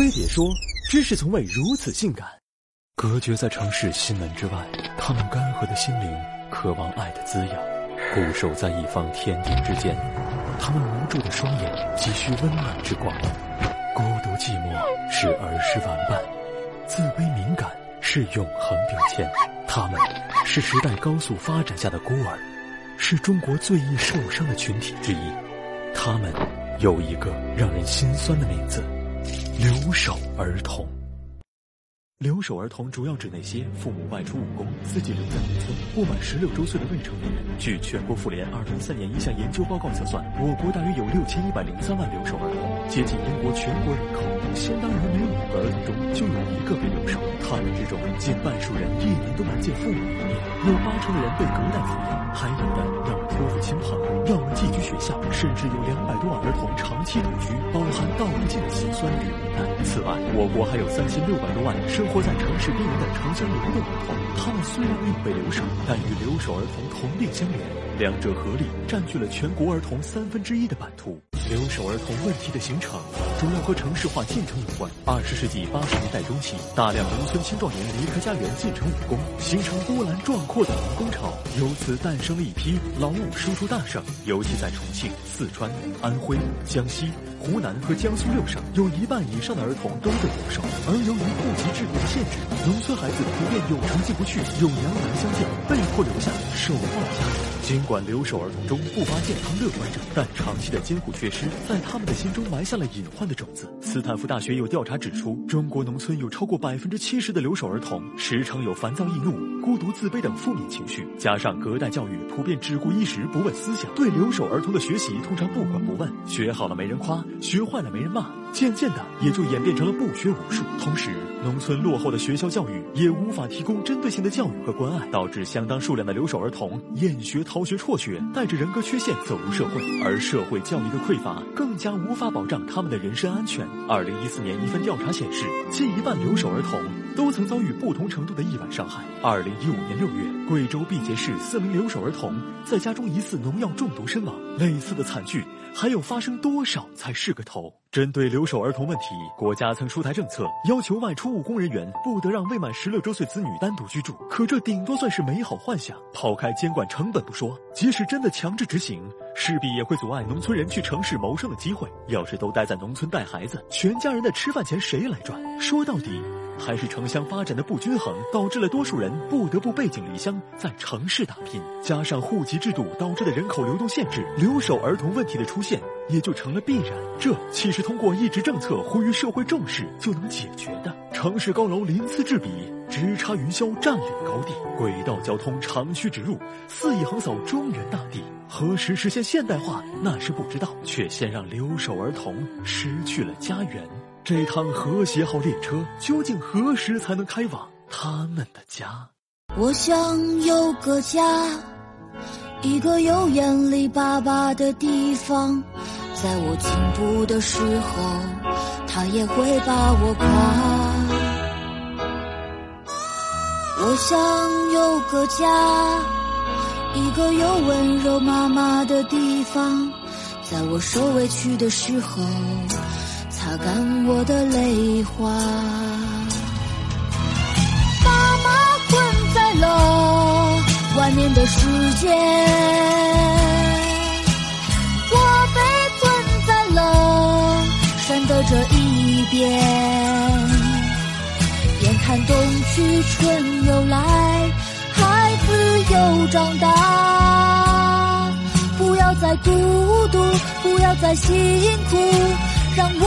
飞碟说：“知识从未如此性感。”隔绝在城市心门之外，他们干涸的心灵渴望爱的滋养，固守在一方天地之间。他们无助的双眼急需温暖之光。孤独寂寞是儿时玩伴，自卑敏感是永恒标签。他们是时代高速发展下的孤儿，是中国最易受伤的群体之一。他们有一个让人心酸的名字——留守儿童。留守儿童主要指那些父母外出务工，自己留在农村、不满十六周岁的未成年人。据全国妇联二零一三年一项研究报告测算，我国大约有六千一百零三万留守儿童，接近英国全国人口。相当于每五个儿童中就有一个被留守。他们之中，近半数人一年都难见父母一面，有八成的人被隔代抚养，还有的要多父亲朋，要么寄居学校，甚至有两百多万儿童长期独居，包含道不尽的辛酸与无奈。此外，我国还有三千六百多万生活在城市边缘的城乡流动儿童，他们虽然没有被留守，但与留守儿童同病相怜，两者合力占据了全国儿童三分之一的版图。留守儿童问题的形成，主要和城市化进程有关。二十世纪八十年代中期，大量农村青壮年离开家园进城务工，形成波澜壮阔的农工潮，由此诞生了一批劳务输出大省。尤其在重庆、四川、安徽、江西。湖南和江苏六省有一半以上的儿童都被留守，而由于户籍制度的限制，农村孩子普遍有城进不去，有娘难相见，被迫留下守望家园。尽管留守儿童中不乏健康乐观者，但长期的监护缺失在他们的心中埋下了隐患的种子。斯坦福大学有调查指出，中国农村有超过百分之七十的留守儿童时常有烦躁易怒、孤独自卑等负面情绪，加上隔代教育普遍只顾衣食不问思想，对留守儿童的学习通常不管不问，学好了没人夸。学坏了没人骂，渐渐的也就演变成了不学无术。同时，农村落后的学校教育也无法提供针对性的教育和关爱，导致相当数量的留守儿童厌学、逃学、辍学，带着人格缺陷走入社会。而社会教育的匮乏，更加无法保障他们的人身安全。二零一四年一份调查显示，近一半留守儿童都曾遭遇不同程度的意外伤害。二零一五年六月，贵州毕节市四名留守儿童在家中疑似农药中毒身亡。类似的惨剧。还有发生多少才是个头？针对留守儿童问题，国家曾出台政策，要求外出务工人员不得让未满十六周岁子女单独居住。可这顶多算是美好幻想，抛开监管成本不说，即使真的强制执行，势必也会阻碍农村人去城市谋生的机会。要是都待在农村带孩子，全家人的吃饭钱谁来赚？说到底。还是城乡发展的不均衡，导致了多数人不得不背井离乡，在城市打拼。加上户籍制度导致的人口流动限制，留守儿童问题的出现也就成了必然。这岂是通过一纸政策呼吁社会重视就能解决的？城市高楼鳞次栉比，直插云霄占领高地，轨道交通长驱直入，肆意横扫中原大地。何时实现现代化，那是不知道，却先让留守儿童失去了家园。这趟和谐号列车究竟何时才能开往他们的家？我想有个家，一个有眼里爸爸的地方，在我进步的时候，他也会把我夸。我想有个家，一个有温柔妈妈的地方，在我受委屈的时候。擦干我的泪花，爸妈困在了外面的世界，这一边。眼看冬去春又来，孩子又长大，不要再孤独，不要再辛苦。让我